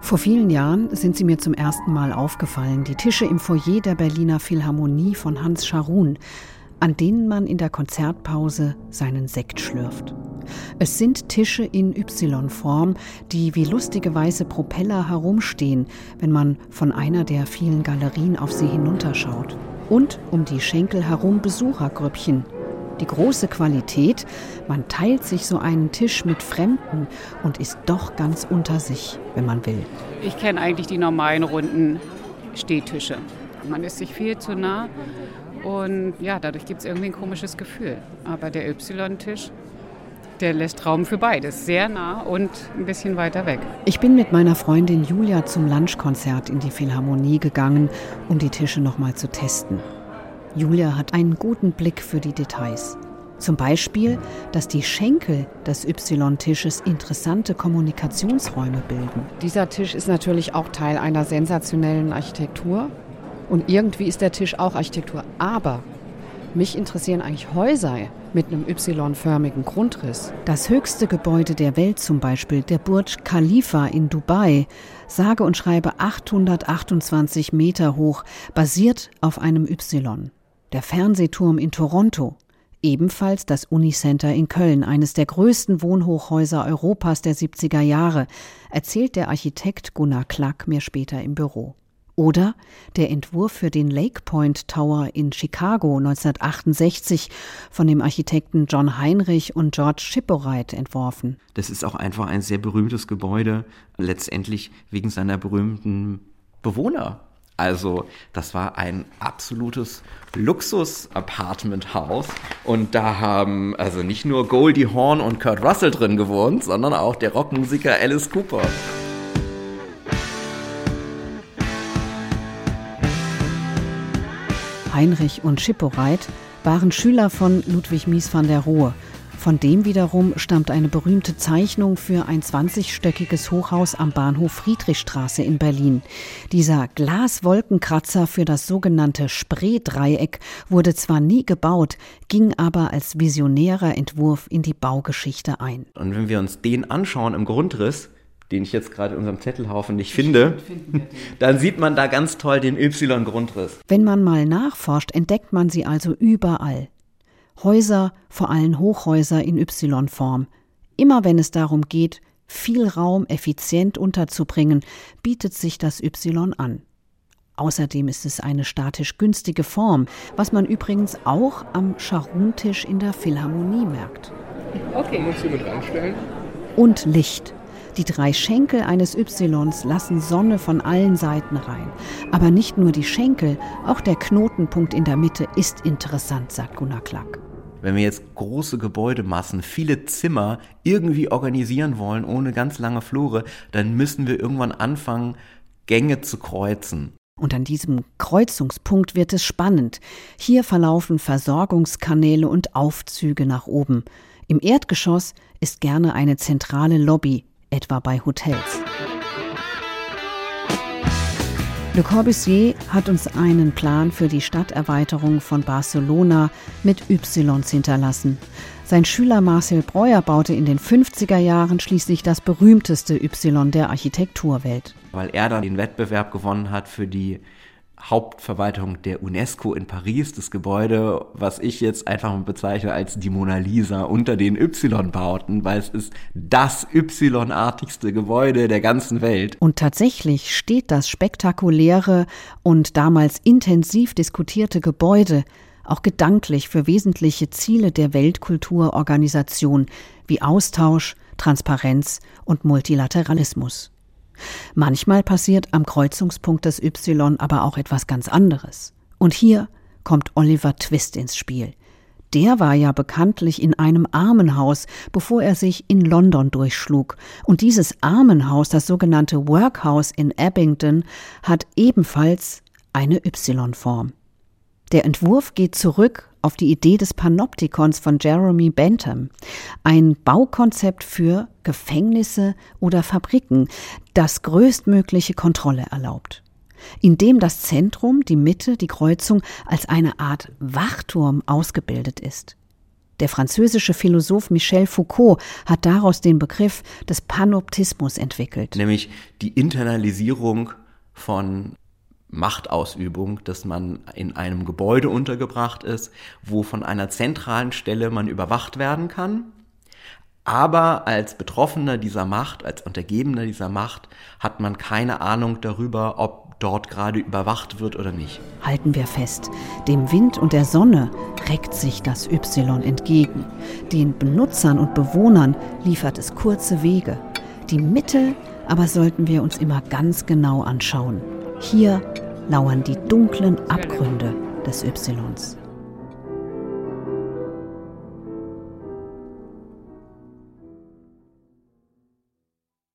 Vor vielen Jahren sind sie mir zum ersten Mal aufgefallen, die Tische im Foyer der Berliner Philharmonie von Hans Scharun, an denen man in der Konzertpause seinen Sekt schlürft. Es sind Tische in Y-Form, die wie lustige weiße Propeller herumstehen, wenn man von einer der vielen Galerien auf sie hinunterschaut. Und um die Schenkel herum Besuchergrüppchen, die große Qualität, man teilt sich so einen Tisch mit Fremden und ist doch ganz unter sich, wenn man will. Ich kenne eigentlich die normalen runden Stehtische. Man ist sich viel zu nah und ja, dadurch gibt es irgendwie ein komisches Gefühl. Aber der Y-Tisch, der lässt Raum für beides, sehr nah und ein bisschen weiter weg. Ich bin mit meiner Freundin Julia zum Lunchkonzert in die Philharmonie gegangen, um die Tische nochmal zu testen. Julia hat einen guten Blick für die Details. Zum Beispiel, dass die Schenkel des Y-Tisches interessante Kommunikationsräume bilden. Dieser Tisch ist natürlich auch Teil einer sensationellen Architektur. Und irgendwie ist der Tisch auch Architektur. Aber mich interessieren eigentlich Häuser mit einem Y-förmigen Grundriss. Das höchste Gebäude der Welt zum Beispiel, der Burj Khalifa in Dubai, sage und schreibe 828 Meter hoch, basiert auf einem Y der Fernsehturm in Toronto, ebenfalls das Unicenter in Köln, eines der größten Wohnhochhäuser Europas der 70er Jahre, erzählt der Architekt Gunnar Klack mir später im Büro. Oder der Entwurf für den Lake Point Tower in Chicago 1968 von dem Architekten John Heinrich und George Shipporite entworfen. Das ist auch einfach ein sehr berühmtes Gebäude, letztendlich wegen seiner berühmten Bewohner. Also das war ein absolutes Luxus-Apartment-Haus. Und da haben also nicht nur Goldie Horn und Kurt Russell drin gewohnt, sondern auch der Rockmusiker Alice Cooper. Heinrich und Schipporeit waren Schüler von Ludwig Mies van der Rohe von dem wiederum stammt eine berühmte Zeichnung für ein 20-stöckiges Hochhaus am Bahnhof Friedrichstraße in Berlin. Dieser Glaswolkenkratzer für das sogenannte Spree-Dreieck wurde zwar nie gebaut, ging aber als visionärer Entwurf in die Baugeschichte ein. Und wenn wir uns den anschauen im Grundriss, den ich jetzt gerade in unserem Zettelhaufen nicht finde, dann sieht man da ganz toll den Y-Grundriss. Wenn man mal nachforscht, entdeckt man sie also überall. Häuser, vor allem Hochhäuser in Y-Form. Immer wenn es darum geht, viel Raum effizient unterzubringen, bietet sich das Y an. Außerdem ist es eine statisch günstige Form, was man übrigens auch am Scharuntisch in der Philharmonie merkt. Okay. Uns hier mit reinstellen. Und Licht. Die drei Schenkel eines Ys lassen Sonne von allen Seiten rein. Aber nicht nur die Schenkel, auch der Knotenpunkt in der Mitte ist interessant, sagt Gunnar Klack. Wenn wir jetzt große Gebäudemassen, viele Zimmer irgendwie organisieren wollen, ohne ganz lange Flure, dann müssen wir irgendwann anfangen, Gänge zu kreuzen. Und an diesem Kreuzungspunkt wird es spannend. Hier verlaufen Versorgungskanäle und Aufzüge nach oben. Im Erdgeschoss ist gerne eine zentrale Lobby, etwa bei Hotels. Le Corbusier hat uns einen Plan für die Stadterweiterung von Barcelona mit Ys hinterlassen. Sein Schüler Marcel Breuer baute in den 50er Jahren schließlich das berühmteste Y der Architekturwelt. Weil er dann den Wettbewerb gewonnen hat für die Hauptverwaltung der UNESCO in Paris, das Gebäude, was ich jetzt einfach bezeichne als die Mona Lisa unter den Y-Bauten, weil es ist das Y-artigste Gebäude der ganzen Welt. Und tatsächlich steht das spektakuläre und damals intensiv diskutierte Gebäude auch gedanklich für wesentliche Ziele der Weltkulturorganisation wie Austausch, Transparenz und Multilateralismus. Manchmal passiert am Kreuzungspunkt des Y aber auch etwas ganz anderes. Und hier kommt Oliver Twist ins Spiel. Der war ja bekanntlich in einem Armenhaus, bevor er sich in London durchschlug. Und dieses Armenhaus, das sogenannte Workhouse in Abingdon, hat ebenfalls eine Y-Form. Der Entwurf geht zurück auf die Idee des Panoptikons von Jeremy Bentham, ein Baukonzept für Gefängnisse oder Fabriken, das größtmögliche Kontrolle erlaubt, indem das Zentrum, die Mitte, die Kreuzung als eine Art Wachturm ausgebildet ist. Der französische Philosoph Michel Foucault hat daraus den Begriff des Panoptismus entwickelt. Nämlich die Internalisierung von Machtausübung, dass man in einem Gebäude untergebracht ist, wo von einer zentralen Stelle man überwacht werden kann. Aber als Betroffener dieser Macht, als Untergebener dieser Macht, hat man keine Ahnung darüber, ob dort gerade überwacht wird oder nicht. Halten wir fest, dem Wind und der Sonne reckt sich das Y entgegen. Den Benutzern und Bewohnern liefert es kurze Wege. Die Mittel aber sollten wir uns immer ganz genau anschauen. Hier lauern die dunklen Abgründe des Ys.